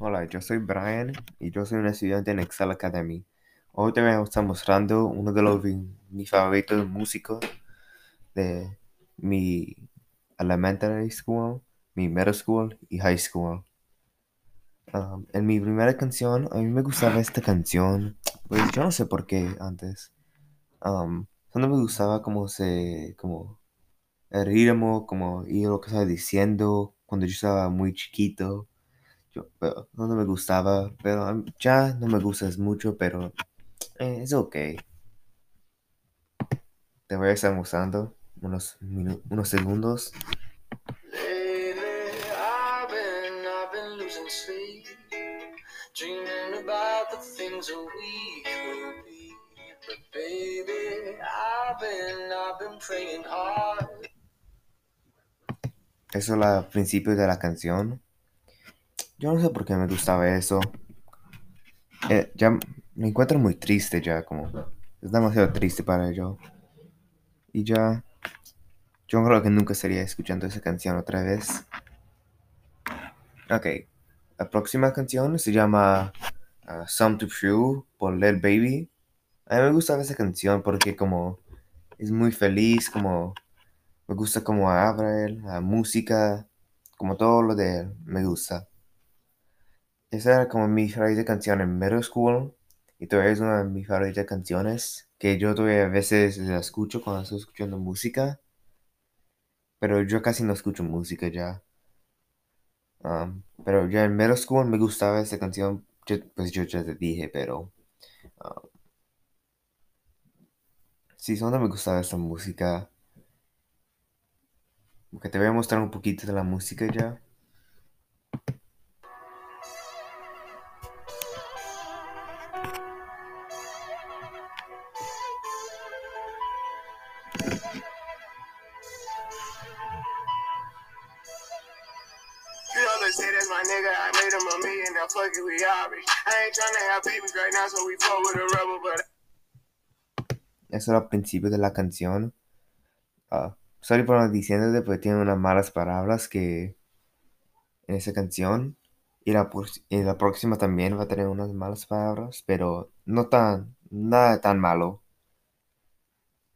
Hola, yo soy Brian y yo soy un estudiante en Excel Academy. Hoy te voy a estar mostrando uno de los mis favoritos músicos de mi elementary school, mi middle school y high school. Um, en mi primera canción, a mí me gustaba esta canción, pues yo no sé por qué antes. Um, solo me gustaba como se, como el ritmo, como y lo que estaba diciendo cuando yo estaba muy chiquito. Yo, pero, no, me gustaba, pero ya no me gustas mucho, pero eh, es ok. Te voy a estar mostrando unos, unos segundos. Eso es el principio de la canción. Yo no sé por qué me gustaba eso. Eh, ya me encuentro muy triste ya, como es demasiado triste para yo. Y ya, yo creo que nunca estaría escuchando esa canción otra vez. Ok, la próxima canción se llama uh, Some to True por Lil Baby. A mí me gusta esa canción porque como es muy feliz, como me gusta como abre la música, como todo lo de él, me gusta. Esa era como mi favorita canción en middle school y todavía es una de mis favoritas canciones que yo todavía a veces la escucho cuando estoy escuchando música, pero yo casi no escucho música ya. Pero ya en middle school me gustaba esa canción, pues yo ya te dije, pero... Um, sí, solo me gustaba esta música. Porque te voy a mostrar un poquito de la música ya. Eso era el principio de la canción. Uh, sorry por no diciéndote, porque tiene unas malas palabras que en esa canción. Y la, y la próxima también va a tener unas malas palabras, pero no tan, nada tan malo.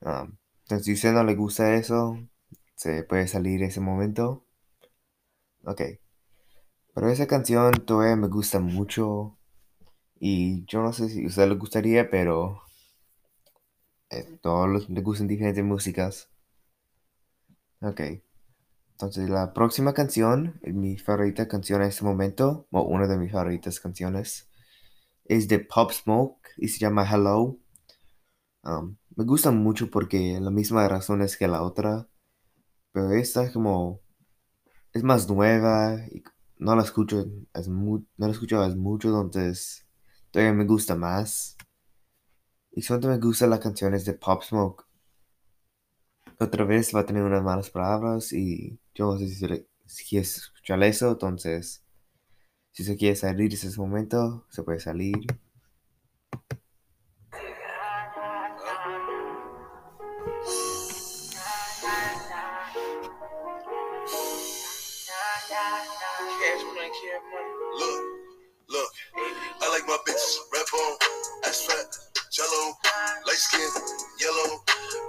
Um, entonces, si usted no le gusta eso, se puede salir ese momento. Ok. Pero esa canción todavía me gusta mucho. Y yo no sé si a usted le gustaría, pero eh, todos les gustan diferentes músicas. Ok. Entonces la próxima canción, mi favorita canción en este momento, o una de mis favoritas canciones, es de Pop Smoke y se llama Hello. Um, me gusta mucho porque la misma razón es que la otra, pero esta es como, es más nueva y no la escucho es no la escuchabas mucho, entonces todavía me gusta más. Y solo me gustan las canciones de Pop Smoke. Otra vez va a tener unas malas palabras y yo no sé si, si quieres escuchar eso, entonces si se quiere salir de ese momento, se puede salir. Look, look, I like my bitches red bone, ass fat, jello, light skin, yellow,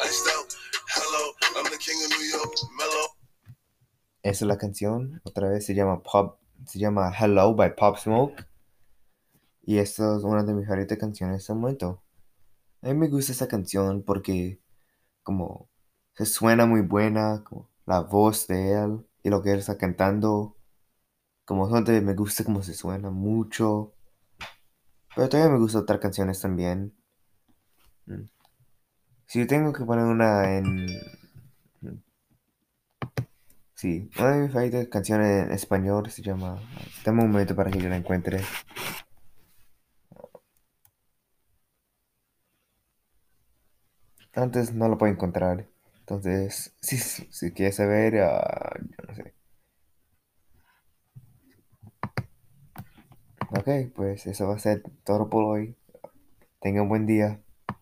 iced out, hello, I'm the king of New York, mellow. Esa es la canción, otra vez se llama Pop, se llama Hello by Pop Smoke. Y esta es una de mis favoritas canciones en este momento. A mí me gusta esta canción porque como se suena muy buena, como la voz de él y lo que él está cantando como gente me gusta como se suena mucho. Pero todavía me gustan otras canciones también. Mm. Si tengo que poner una en... Mm. Sí, una de mis favoritas canciones en español se llama... Dame un momento para que yo la encuentre. Antes no la puedo encontrar. Entonces, si, si quieres saber, uh, yo no sé. Ok, pues eso va a ser todo por hoy. Tengan buen día.